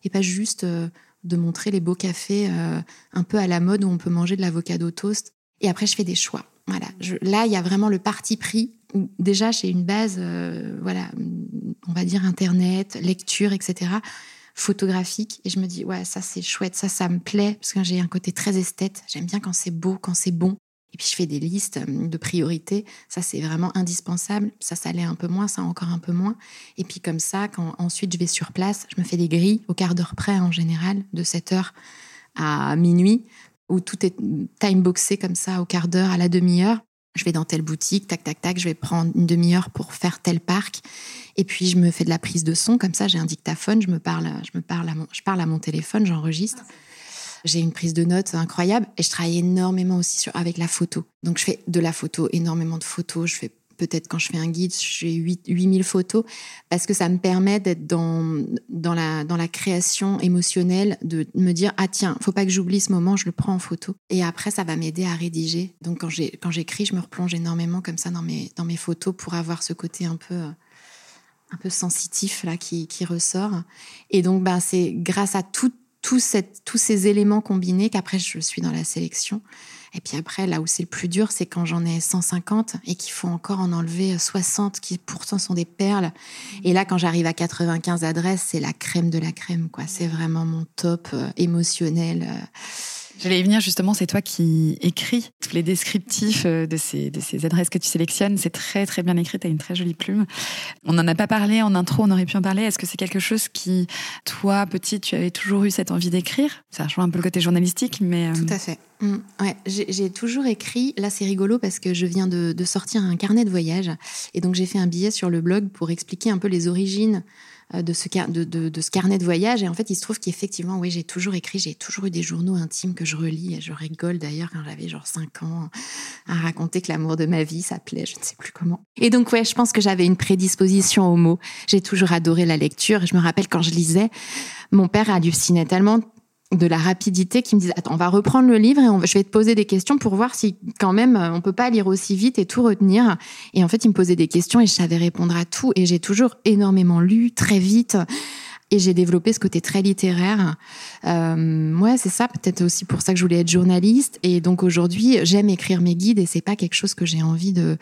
et pas juste euh, de montrer les beaux cafés euh, un peu à la mode où on peut manger de l'avocado toast. Et après, je fais des choix. Voilà, là, il y a vraiment le parti pris. déjà, j'ai une base, voilà, on va dire internet, lecture, etc., photographique. Et je me dis, ouais, ça c'est chouette, ça, ça me plaît, parce que j'ai un côté très esthète. J'aime bien quand c'est beau, quand c'est bon. Et puis je fais des listes euh, de priorités. Ça, c'est vraiment indispensable. Ça, ça l'est un peu moins, ça encore un peu moins. Et puis comme ça, quand ensuite je vais sur place, je me fais des grilles au quart d'heure près en général, de 7 heures à minuit, où tout est time boxé comme ça au quart d'heure, à la demi-heure. Je vais dans telle boutique, tac, tac, tac, je vais prendre une demi-heure pour faire tel parc. Et puis, je me fais de la prise de son, comme ça, j'ai un dictaphone, je me parle, je me parle à mon, je parle à mon téléphone, j'enregistre. J'ai une prise de notes incroyable et je travaille énormément aussi sur, avec la photo. Donc je fais de la photo, énormément de photos. Je fais peut-être quand je fais un guide, j'ai 8000 photos parce que ça me permet d'être dans, dans, la, dans la création émotionnelle, de me dire ah tiens, faut pas que j'oublie ce moment, je le prends en photo. Et après, ça va m'aider à rédiger. Donc quand j'écris, je me replonge énormément comme ça dans mes dans mes photos pour avoir ce côté un peu un peu sensitif là qui, qui ressort. Et donc ben c'est grâce à tout tous ces éléments combinés qu'après je suis dans la sélection. Et puis après, là où c'est le plus dur, c'est quand j'en ai 150 et qu'il faut encore en enlever 60 qui pourtant sont des perles. Et là, quand j'arrive à 95 adresses, c'est la crème de la crème, quoi. C'est vraiment mon top euh, émotionnel. J'allais y venir justement, c'est toi qui écris tous les descriptifs euh, de ces, adresses que tu sélectionnes. C'est très très bien écrit, tu as une très jolie plume. On n'en a pas parlé en intro, on aurait pu en parler. Est-ce que c'est quelque chose qui, toi, petite, tu avais toujours eu cette envie d'écrire? Ça rejoint un peu le côté journalistique, mais... Euh, Tout à fait. Mm, ouais, j'ai toujours écrit. Là, c'est rigolo parce que je viens de, sortir un carnet de voyage. Et donc, j'ai fait un billet sur le blog pour expliquer un peu les origines de ce, de, de, ce carnet de voyage. Et en fait, il se trouve qu'effectivement, oui, j'ai toujours écrit, j'ai toujours eu des journaux intimes que je relis. Et je rigole d'ailleurs quand j'avais genre 5 ans à raconter que l'amour de ma vie s'appelait je ne sais plus comment. Et donc, ouais, je pense que j'avais une prédisposition aux mots. J'ai toujours adoré la lecture. Et je me rappelle quand je lisais, mon père hallucinait tellement de la rapidité qui me disent attends on va reprendre le livre et je vais te poser des questions pour voir si quand même on peut pas lire aussi vite et tout retenir. Et en fait il me posait des questions et je savais répondre à tout. Et j'ai toujours énormément lu très vite et j'ai développé ce côté très littéraire. Euh, ouais, c'est ça, peut-être aussi pour ça que je voulais être journaliste. Et donc aujourd'hui, j'aime écrire mes guides et c'est pas quelque chose que j'ai envie de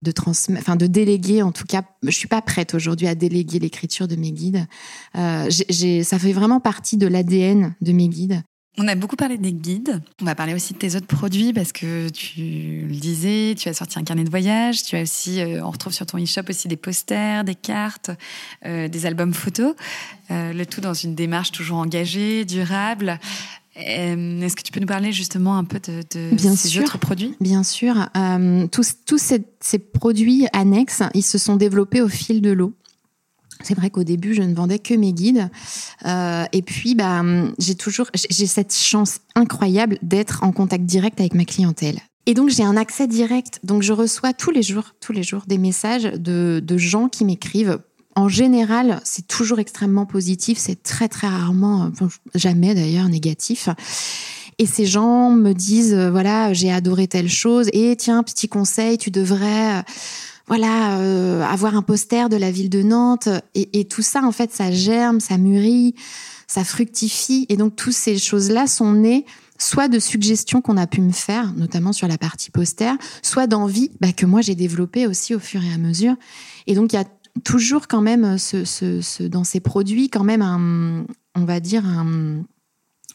de transmettre, enfin de déléguer. En tout cas, je suis pas prête aujourd'hui à déléguer l'écriture de mes guides. Euh, ça fait vraiment partie de l'ADN de mes guides. On a beaucoup parlé des guides. On va parler aussi de tes autres produits parce que tu le disais, tu as sorti un carnet de voyage. Tu as aussi, euh, on retrouve sur ton e-shop aussi des posters, des cartes, euh, des albums photos. Euh, le tout dans une démarche toujours engagée, durable. Est-ce que tu peux nous parler justement un peu de, ces autres produits? Bien sûr. tous, tous ces, ces, produits annexes, ils se sont développés au fil de l'eau. C'est vrai qu'au début, je ne vendais que mes guides. Euh, et puis, bah, j'ai toujours, j'ai cette chance incroyable d'être en contact direct avec ma clientèle. Et donc, j'ai un accès direct. Donc, je reçois tous les jours, tous les jours, des messages de, gens qui m'écrivent. En général, c'est toujours extrêmement positif. C'est très, très rarement, jamais d'ailleurs, négatif. Et ces gens me disent, euh, voilà, j'ai adoré telle chose. Et tiens, petit conseil, tu devrais voilà, euh, avoir un poster de la ville de Nantes. Et, tout ça, en fait, ça germe, ça mûrit, ça fructifie. Et donc, toutes ces choses-là sont nées soit de suggestions qu'on a pu me faire, notamment sur la partie poster, soit d'envie bah, que moi j'ai développé aussi au fur et à mesure. Et donc, il y a toujours quand même dans ces produits, quand même on va dire, un,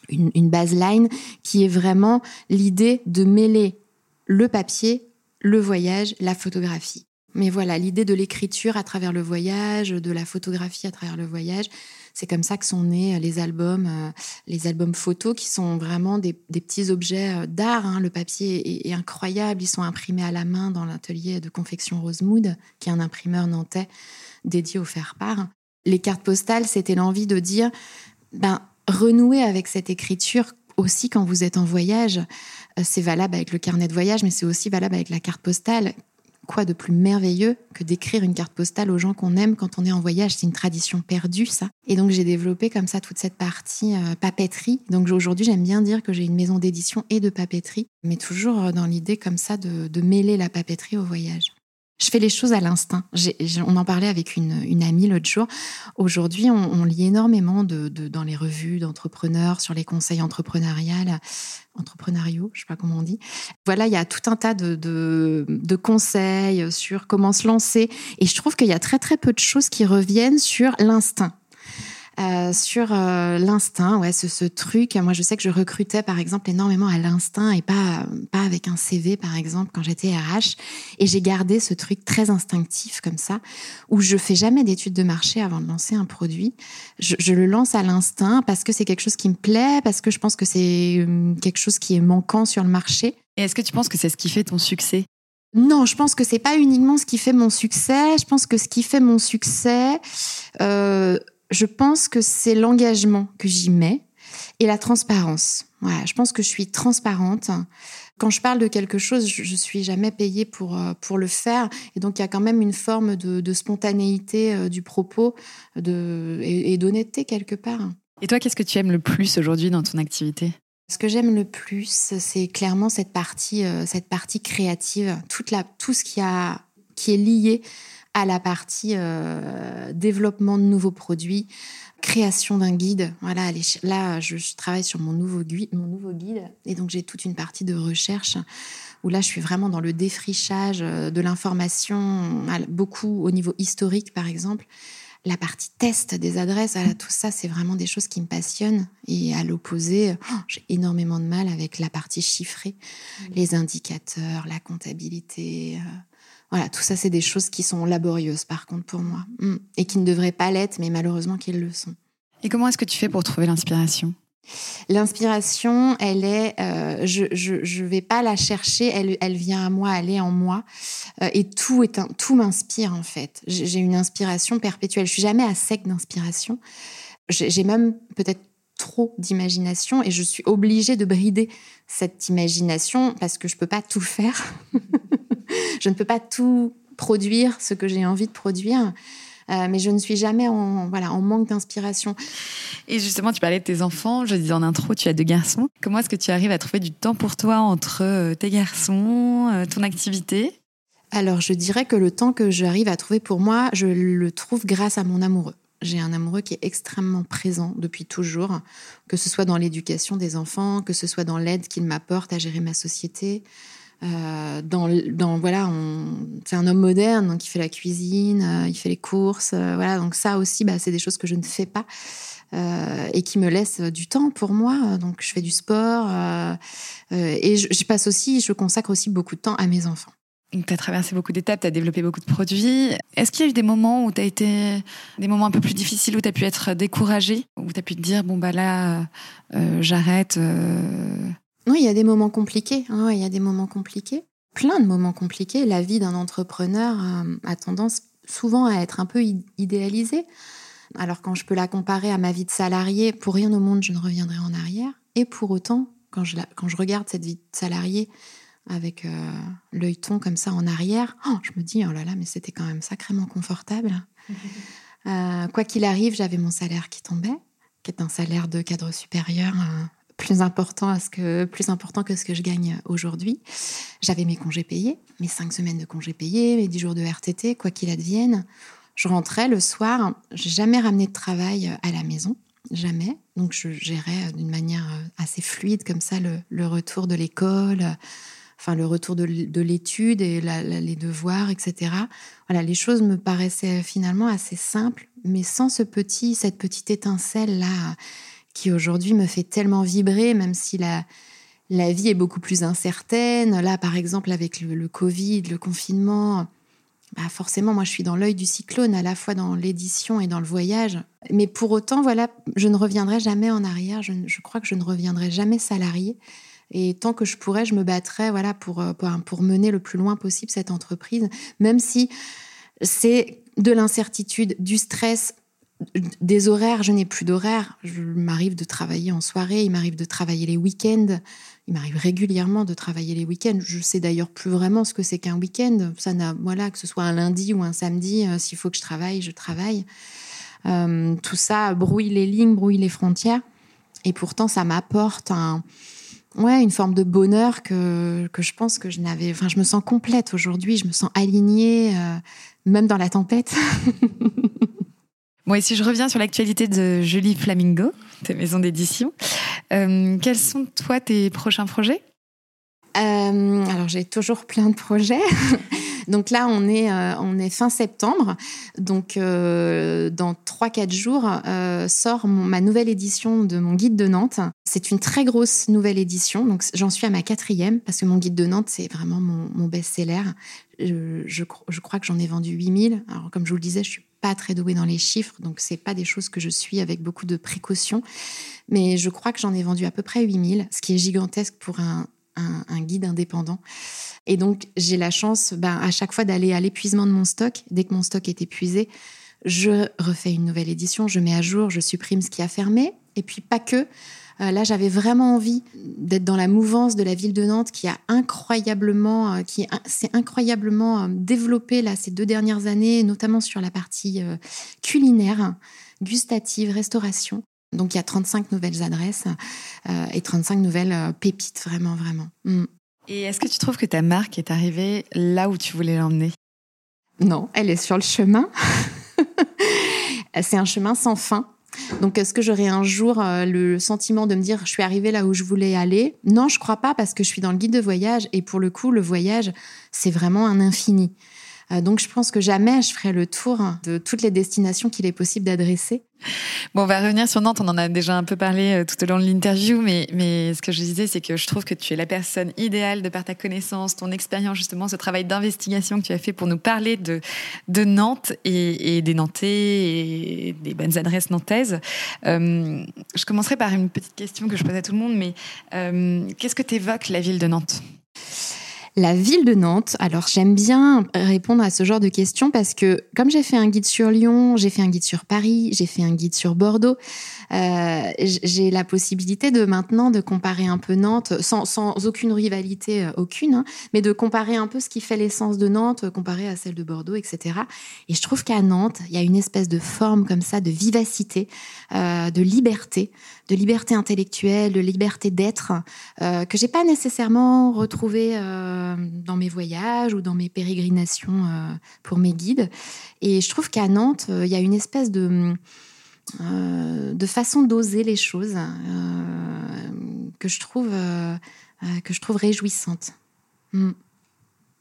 une, une baseline qui est vraiment l'idée de mêler le papier, le voyage, la photographie. Mais voilà, l'idée de l'écriture à travers le voyage, de la photographie à travers le voyage, c'est comme ça que sont nés les albums, euh, les albums photos qui sont vraiment des, petits objets euh, d'art. Hein. Le papier est, incroyable, ils sont imprimés à la main dans l'atelier de confection Rosemood, qui est un imprimeur nantais dédié au faire-part. Les cartes postales, c'était l'envie de dire, ben, renouer avec cette écriture aussi quand vous êtes en voyage. Euh, c'est valable avec le carnet de voyage, mais c'est aussi valable avec la carte postale quoi de plus merveilleux que d'écrire une carte postale aux gens qu'on aime quand on est en voyage? C'est une tradition perdue, ça. Et donc j'ai développé comme ça toute cette partie euh, papeterie. Donc aujourd'hui, j'aime bien dire que j'ai une maison d'édition et de papeterie, mais toujours euh, dans l'idée comme ça de mêler la papeterie au voyage. Je fais les choses à l'instinct. On en parlait avec une, amie l'autre jour. Aujourd'hui, on, lit énormément dans les revues d'entrepreneurs sur les conseils entrepreneuriales, entrepreneuriaux, je sais pas comment on dit. Voilà, il y a tout un tas de conseils sur comment se lancer. Et je trouve qu'il y a très très peu de choses qui reviennent sur l'instinct. Euh, sur euh, l'instinct, ouais, ce, ce, truc. Moi, je sais que je recrutais, par exemple, énormément à l'instinct et pas, pas avec un CV, par exemple, quand j'étais RH. Et j'ai gardé ce truc très instinctif comme ça, où je fais jamais d'études de marché avant de lancer un produit. Je, je le lance à l'instinct parce que c'est quelque chose qui me plaît, parce que je pense que c'est hum, quelque chose qui est manquant sur le marché. Et est-ce que tu penses que c'est ce qui fait ton succès? Non, je pense que c'est pas uniquement ce qui fait mon succès. Je pense que ce qui fait mon succès, euh, je pense que c'est l'engagement que j'y mets et la transparence. Voilà, je pense que je suis transparente. Quand je parle de quelque chose, je, ne suis jamais payée pour euh, pour le faire, et donc il y a quand même une forme de, spontanéité euh, du propos de, et, d'honnêteté quelque part. Et toi, qu'est-ce que tu aimes le plus aujourd'hui dans ton activité? Ce que j'aime le plus, c'est clairement cette partie, euh, cette partie créative, toute la, tout ce qui, a, qui est lié à la partie euh, développement de nouveaux produits, création d'un guide. Voilà, là, je, travaille sur mon nouveau, guide, mon nouveau guide et donc j'ai toute une partie de recherche où là, je suis vraiment dans le défrichage de l'information, beaucoup au niveau historique, par exemple la partie test des adresses, tout ça, c'est vraiment des choses qui me passionnent. Et à l'opposé, oh, j'ai énormément de mal avec la partie chiffrée, mmh. les indicateurs, la comptabilité. Euh, voilà, tout ça, c'est des choses qui sont laborieuses, par contre, pour moi. Mmh. Et qui ne devraient pas l'être, mais malheureusement qu'ils le sont. Et comment est-ce que tu fais pour trouver l'inspiration? L'inspiration, elle est, euh, je, je, vais pas la chercher, elle, elle vient à moi, elle est en moi, euh, et tout est un, tout m'inspire en fait. J'ai une inspiration perpétuelle. Je suis jamais à sec d'inspiration. J'ai même peut-être trop d'imagination et je suis obligée de brider cette imagination parce que je peux pas tout faire. je ne peux pas tout produire ce que j'ai envie de produire. Euh, mais je ne suis jamais en, voilà, en manque d'inspiration. Et justement, tu parlais de tes enfants. Je disais en intro, tu as deux garçons. Comment est-ce que tu arrives à trouver du temps pour toi entre euh, tes garçons, euh, ton activité? Alors, je dirais que le temps que j'arrive à trouver pour moi, je le trouve grâce à mon amoureux. J'ai un amoureux qui est extrêmement présent depuis toujours, que ce soit dans l'éducation des enfants, que ce soit dans l'aide qu'il m'apporte à gérer ma société, euh, dans, voilà, c'est un homme moderne, donc il fait la cuisine, euh, il fait les courses, euh, voilà. Donc ça aussi, bah, c'est des choses que je ne fais pas et qui me laissent du temps pour moi. Donc je fais du sport et je, passe aussi, je consacre aussi beaucoup de temps à mes enfants. Tu as traversé beaucoup d'étapes, tu as développé beaucoup de produits. Est-ce qu'il y a eu des moments où tu as été des moments un peu plus difficiles où tu as pu être découragé, où tu as pu te dire bon bah là j'arrête oui, il y a des moments compliqués. Hein, il y a des moments compliqués. Plein de moments compliqués. La vie d'un entrepreneur euh, a tendance souvent à être un peu idéalisée. Alors quand je peux la comparer à ma vie de salarié, pour rien au monde, je ne reviendrai en arrière. Et pour autant, quand je, quand je regarde cette vie de salarié avec euh, l'œil ton comme ça en arrière, oh, je me dis, oh là là, mais c'était quand même sacrément confortable. Euh, quoi qu'il arrive, j'avais mon salaire qui tombait, qui est un salaire de cadre supérieur plus important, à ce que, plus important que ce que je gagne aujourd'hui. J'avais mes congés payés, mes cinq semaines de congés payés, mes dix jours de RTT, quoi qu'il advienne. Je rentrais le soir, j'ai jamais ramené de travail à la maison, jamais. Donc je gérais d'une manière assez fluide comme ça le, retour de l'école, enfin le retour de, l'étude et les devoirs, etc. Voilà, les choses me paraissaient finalement assez simples, mais sans ce petit, cette petite étincelle là qui aujourd'hui me fait tellement vibrer, même si la, la vie est beaucoup plus incertaine. Là, par exemple, avec le, Covid, le confinement, bah forcément, moi, je suis dans l'œil du cyclone, à la fois dans l'édition et dans le voyage. Mais pour autant, voilà, je ne reviendrai jamais en arrière. Je, je crois que je ne reviendrai jamais salarié. Et tant que je pourrais, je me battrai, voilà, pour, euh, pour, pour mener le plus loin possible cette entreprise, même si c'est de l'incertitude, du stress, des horaires, je n'ai plus d'horaires. Il m'arrive de travailler en soirée, il m'arrive de travailler les week-ends. Il m'arrive régulièrement de travailler les week-ends. Je sais d'ailleurs plus vraiment ce que c'est qu'un week-end. Ça n'a, voilà, que ce soit un lundi ou un samedi, euh, s'il faut que je travaille, je travaille. Euh, tout ça brouille les lignes, brouille les frontières. Et pourtant, ça m'apporte un, ouais, une forme de bonheur que, que je pense que je n'avais. Enfin, je me sens complète aujourd'hui. Je me sens alignée, euh, même dans la tempête. Bon, et si je reviens sur l'actualité de Julie Flamingo, tes maisons d'édition, euh, quels sont, toi, tes prochains projets? Euh, Alors, j'ai toujours plein de projets. Donc là, on est, euh, on est fin septembre. Donc, euh, dans 3-4 jours, euh, sort ma nouvelle édition de mon guide de Nantes. C'est une très grosse nouvelle édition. Donc, j'en suis à ma quatrième parce que mon guide de Nantes, c'est vraiment mon, best-seller. Je, je, crois que j'en ai vendu 8000. Alors, comme je vous le disais, je suis pas très douée dans les chiffres, donc c'est pas des choses que je suis avec beaucoup de précautions. Mais je crois que j'en ai vendu à peu près 8000, ce qui est gigantesque pour un, un, guide indépendant. Et donc, j'ai la chance ben, à chaque fois d'aller à l'épuisement de mon stock. Dès que mon stock est épuisé, je refais une nouvelle édition, je mets à jour, je supprime ce qui a fermé. Et puis, pas que. Euh, là, j'avais vraiment envie d'être dans la mouvance de la ville de Nantes qui a incroyablement, euh, qui s'est incroyablement euh, développée là ces deux dernières années, notamment sur la partie culinaire, gustative, restauration. Donc il y a 35 nouvelles adresses euh, et 35 nouvelles euh, pépites, vraiment, vraiment. Mm. Et est-ce que tu trouves que ta marque est arrivée là où tu voulais l'emmener? Non, elle est sur le chemin. C'est un chemin sans fin. Donc, est-ce que j'aurai un jour le sentiment de me dire je suis arrivée là où je voulais aller? Non, je crois pas parce que je suis dans le guide de voyage et pour le coup, le voyage, c'est vraiment un infini. Euh, donc je pense que jamais je ferai le tour de toutes les destinations qu'il est possible d'adresser. Bon, on va revenir sur Nantes. On en a déjà un peu parlé euh, tout au long de l'interview, mais, ce que je disais, c'est que je trouve que tu es la personne idéale de par ta connaissance, ton expérience, justement, ce travail d'investigation que tu as fait pour nous parler de, de Nantes et, des Nantais et des bonnes adresses nantaises. Euh, je commencerai par une petite question que je pose à tout le monde, mais qu'est-ce que t'évoques la ville de Nantes? La ville de Nantes, alors j'aime bien répondre à ce genre de questions parce que comme j'ai fait un guide sur Lyon, j'ai fait un guide sur Paris, j'ai fait un guide sur Bordeaux, euh, j'ai la possibilité de maintenant de comparer un peu Nantes sans, aucune rivalité euh, aucune, hein, mais de comparer un peu ce qui fait l'essence de Nantes euh, comparé à celle de Bordeaux, etc. Et je trouve qu'à Nantes, il y a une espèce de forme comme ça de vivacité, de liberté, de liberté intellectuelle, de liberté d'être que j'ai pas nécessairement retrouvé dans mes voyages ou dans mes pérégrinations euh, pour mes guides. Et je trouve qu'à Nantes, il y a une espèce de de façon d'oser les choses que je trouve que je trouve réjouissante. Mm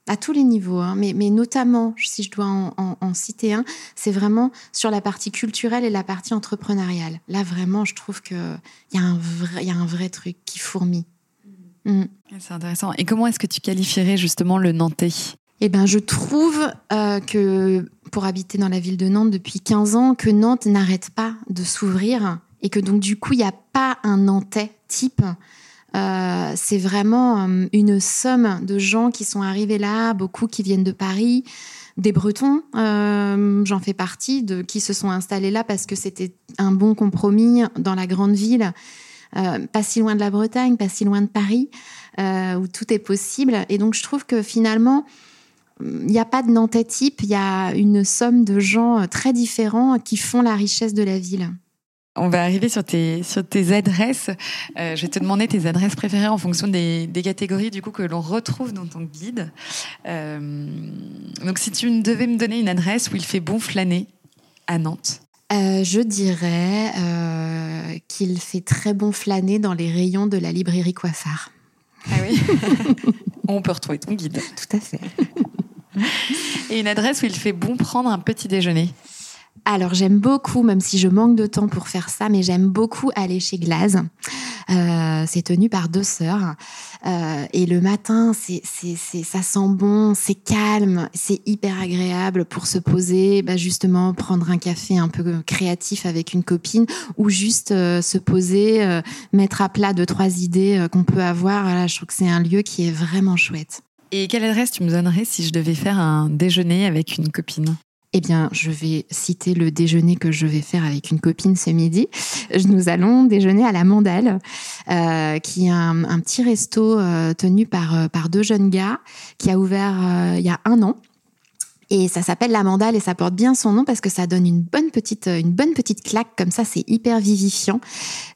à tous les niveaux, hein, mais, mais, notamment, si je dois en, citer un, c'est vraiment sur la partie culturelle et la partie entrepreneuriale. Là, vraiment, je trouve qu'il y, a un vrai, y a un vrai truc qui fourmille. Mm. C'est intéressant. Et comment est-ce que tu qualifierais justement le Nantais? Eh ben, je trouve euh, que pour habiter dans la ville de Nantes depuis 15 ans, que Nantes n'arrête pas de s'ouvrir et que donc du coup, il n'y a pas un Nantais type euh, c'est vraiment euh, une somme de gens qui sont arrivés là, beaucoup qui viennent de Paris, des Bretons, j'en fais partie, de, qui se sont installés là parce que c'était un bon compromis dans la grande ville, pas si loin de la Bretagne, pas si loin de Paris, où tout est possible. Et donc je trouve que finalement, il n'y a pas de Nantais type, il y a une somme de gens très différents qui font la richesse de la ville. On va arriver sur tes, sur tes adresses. Euh, je vais te demander tes adresses préférées en fonction des, des catégories du coup que l'on retrouve dans ton guide. Euh, donc, si tu devais me donner une adresse où il fait bon flâner à Nantes. Euh, je dirais euh, qu'il fait très bon flâner dans les rayons de la librairie Coiffard. Ah oui On peut retrouver ton guide. Tout à fait. Et une adresse où il fait bon prendre un petit déjeuner alors j'aime beaucoup, même si je manque de temps pour faire ça, mais j'aime beaucoup aller chez Glaze. Euh, c'est tenu par deux sœurs. Euh, et le matin, c'est, c'est, c'est, ça sent bon, c'est calme, c'est hyper agréable pour se poser, bah justement prendre un café un peu créatif avec une copine ou juste euh, se poser, euh, mettre à plat deux trois idées euh, qu'on peut avoir. Voilà, je trouve que c'est un lieu qui est vraiment chouette. Et quelle adresse tu me donnerais si je devais faire un déjeuner avec une copine? Eh bien, je vais citer le déjeuner que je vais faire avec une copine ce midi. Nous allons déjeuner à la Mandale, euh, qui est un, petit resto euh, tenu par, euh, par deux jeunes gars, qui a ouvert il y a un an. Et ça s'appelle la Mandale et ça porte bien son nom parce que ça donne une bonne petite, une bonne petite claque comme ça. C'est hyper vivifiant.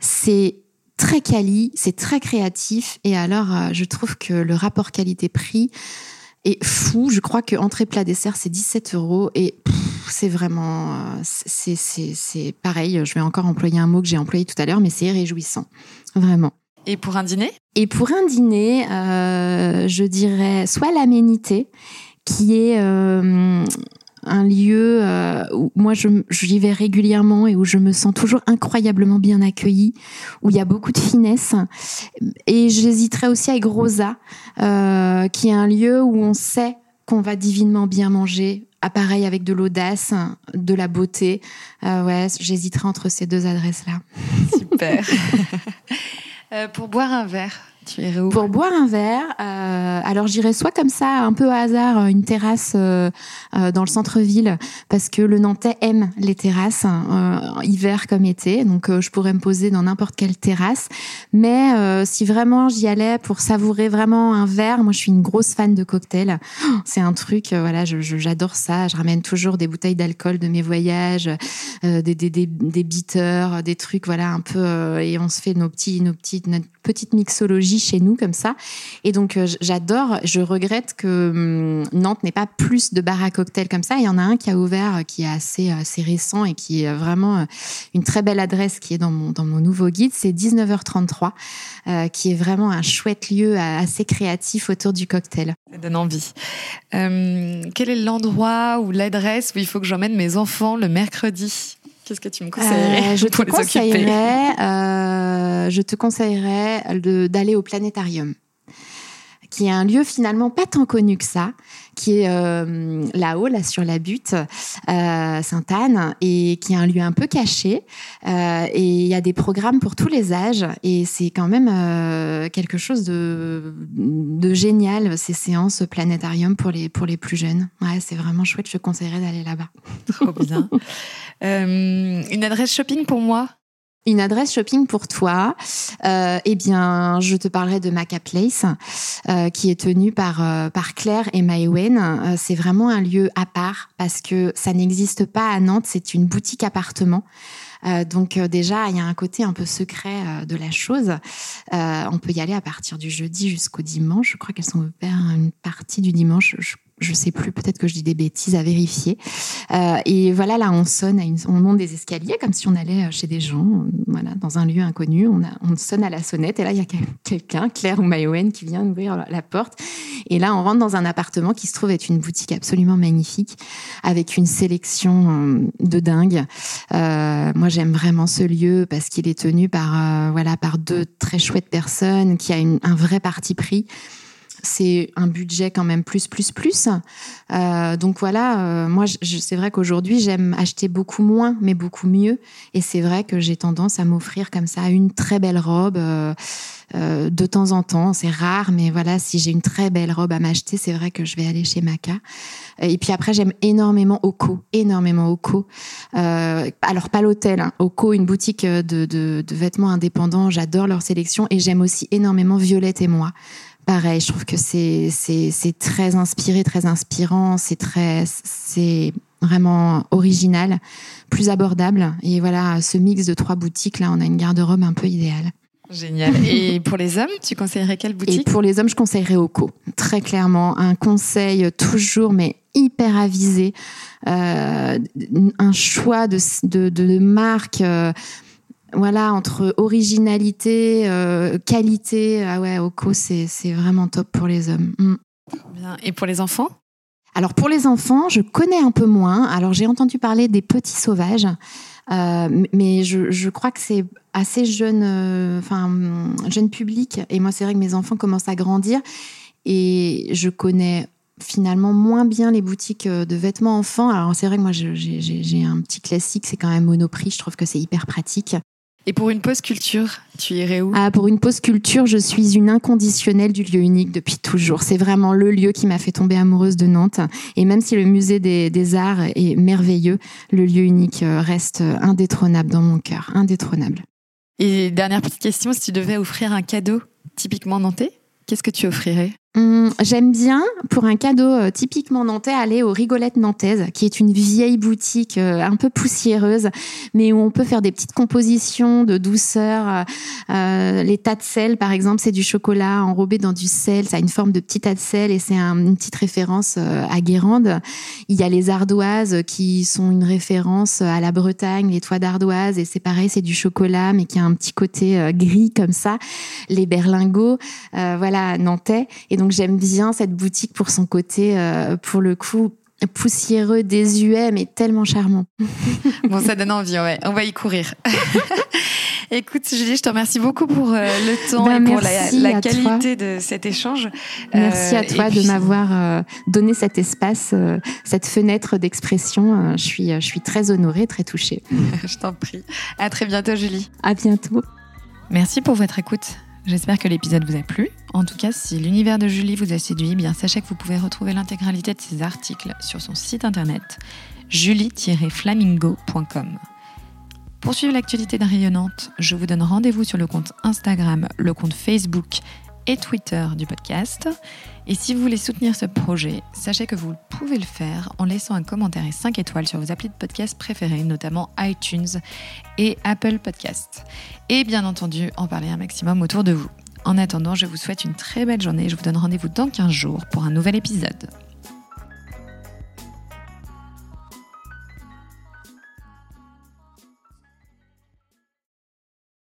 C'est très quali, c'est très créatif. Et alors, je trouve que le rapport qualité-prix et fou. Je crois que entrée plat dessert c'est 17 euros et c'est vraiment c'est c'est pareil. Je vais encore employer un mot que j'ai employé tout à l'heure, mais c'est réjouissant, vraiment. Et pour un dîner? Et pour un dîner, euh, je dirais soit l'aménité qui est euh, un lieu euh, où moi j'y vais régulièrement et où je me sens toujours incroyablement bien accueillie, où il y a beaucoup de finesse. Et j'hésiterais aussi avec Rosa, euh, qui est un lieu où on sait qu'on va divinement bien manger, pareil avec de l'audace, de la beauté. Euh, ouais, entre ces deux adresses-là. Super. Euh, pour boire un verre pour boire un verre, euh, alors j'irai soit comme ça, un peu au hasard, euh, une terrasse euh, euh, dans le centre-ville, parce que le Nantais aime les terrasses, euh, hiver comme été, donc je pourrais me poser dans n'importe quelle terrasse. Mais si vraiment j'y allais pour savourer vraiment un verre, moi je suis une grosse fan de cocktails. C'est un truc, voilà, j'adore ça. Je ramène toujours des bouteilles d'alcool de mes voyages, des, des, des, des bitters, des trucs, voilà, un peu, et on se fait nos petits, nos petites, notre petite mixologie chez nous comme ça. Et donc euh, j'adore. Je regrette que hum, Nantes n'ait pas plus de bars à cocktails comme ça. Il y en a un qui a ouvert, euh, qui est assez assez récent et qui est vraiment une très belle adresse qui est dans mon dans mon nouveau guide. C'est 19h33, qui est vraiment un chouette lieu assez créatif autour du cocktail. Ça donne envie. quel est l'endroit ou l'adresse où il faut que j'emmène mes enfants le mercredi? Qu'est-ce que tu me conseillerais euh, je, te conseillerais, euh, je te conseillerais d'aller au planétarium qui est un lieu finalement pas tant connu que ça, qui est euh, là-haut, là sur la butte, euh, Sainte-Anne, et qui est un lieu un peu caché. Euh, et il y a des programmes pour tous les âges, et c'est quand même quelque chose de, de génial, ces séances planétarium pour les, pour les plus jeunes. Ouais, c'est vraiment chouette, je conseillerais d'aller là-bas. Trop bien. une adresse shopping pour moi? Une adresse shopping pour toi, euh, eh bien, je te parlerai de Maca Place, euh, qui est tenue par euh, par Claire et Maïwen. Euh, c'est vraiment un lieu à part parce que ça n'existe pas à Nantes. C'est une boutique appartement. Donc déjà, il y a un côté un peu secret de la chose. on peut y aller à partir du jeudi jusqu'au dimanche. Je crois qu'elles sont ouvertes une partie du dimanche. Je sais plus, peut-être que je dis des bêtises à vérifier. Euh, et voilà, là, on sonne, à une, on monte des escaliers comme si on allait euh, chez des gens, voilà, dans un lieu inconnu. On, sonne à la sonnette et là, il y a quelqu'un, Claire ou Mayowen, qui vient ouvrir la porte. Et là, on rentre dans un appartement qui se trouve être une boutique absolument magnifique, avec une sélection euh, de dingue. Moi, j'aime vraiment ce lieu parce qu'il est tenu par, voilà, par deux très chouettes personnes, qui a un vrai parti pris c'est un budget quand même plus plus plus. Euh, donc voilà, euh, moi c'est vrai qu'aujourd'hui j'aime acheter beaucoup moins mais beaucoup mieux et c'est vrai que j'ai tendance à m'offrir comme ça une très belle robe euh, de temps en temps. C'est rare mais voilà si j'ai une très belle robe à m'acheter c'est vrai que je vais aller chez Maca. Et puis après j'aime énormément Oko, énormément Oko. alors pas l'hôtel, hein. Oko une boutique de, de, de vêtements indépendants. J'adore leur sélection et j'aime aussi énormément Violette et moi pareil, je trouve que c'est très inspiré, très inspirant, c'est très c'est vraiment original, plus abordable et voilà, ce mix de trois boutiques là, on a une garde-robe un peu idéale. Génial. Et pour les hommes, tu conseillerais quelle boutique? Et pour les hommes, je conseillerais Oco. Très clairement, un conseil toujours, mais hyper avisé, euh, un choix de de, de marque. Euh, voilà, entre originalité, euh, qualité, ah ouais, Oko, c'est vraiment top pour les hommes. Mm. Bien. Et pour les enfants? Alors pour les enfants, je connais un peu moins. Alors j'ai entendu parler des petits sauvages, euh, mais je, je, crois que c'est assez jeune, euh, enfin jeune public. Et moi, c'est vrai que mes enfants commencent à grandir et je connais finalement moins bien les boutiques de vêtements enfants. Alors c'est vrai que moi j'ai un petit classique, c'est quand même Monoprix. Je trouve que c'est hyper pratique. Et pour une pause culture, tu irais où? Ah, Pour une pause culture, je suis une inconditionnelle du lieu unique depuis toujours. C'est vraiment le lieu qui m'a fait tomber amoureuse de Nantes. Et même si le musée des, des arts est merveilleux, le lieu unique euh, reste indétrônable dans mon cœur. Indétrônable. Et dernière petite question, si tu devais offrir un cadeau typiquement nantais, qu'est-ce que tu offrirais? Hum, j'aime bien, pour un cadeau euh, typiquement nantais, aller aux Rigolettes Nantaises, qui est une vieille boutique euh, un peu poussiéreuse, mais où on peut faire des petites compositions de douceur. Euh, les tas de sel, par exemple, c'est du chocolat enrobé dans du sel, ça a une forme de petit tas de sel et c'est une petite référence à Guérande. Il y a les ardoises qui sont une référence à la Bretagne, les toits d'ardoise, et c'est pareil, c'est du chocolat, mais qui a un petit côté gris comme ça. Les berlingots, voilà, nantais. Donc j'aime bien cette boutique pour son côté, euh, pour le coup, poussiéreux, désuet, mais tellement charmant. bon, ça donne envie, ouais. On va y courir. Écoute, Julie, je te remercie beaucoup pour euh, le temps ben, et pour la, qualité de cet échange. Merci à euh, toi de m'avoir donné cet espace, cette fenêtre d'expression. je suis, je suis très honorée, très touchée. je t'en prie. À très bientôt, Julie. À bientôt. Merci pour votre écoute. J'espère que l'épisode vous a plu. En tout cas, si l'univers de Julie vous a séduit, bien sachez que vous pouvez retrouver l'intégralité de ses articles sur son site internet julie-flamingo.com. Pour suivre l'actualité de Rayonnante, je vous donne rendez-vous sur le compte Instagram, le compte Facebook et Twitter du podcast. Et si vous voulez soutenir ce projet, sachez que vous pouvez le faire en laissant un commentaire et 5 étoiles sur vos applis de podcast préférés, notamment iTunes et Apple Podcasts. Et bien entendu, en parler un maximum autour de vous. En attendant, je vous souhaite une très belle journée et je vous donne rendez-vous dans 15 jours pour un nouvel épisode.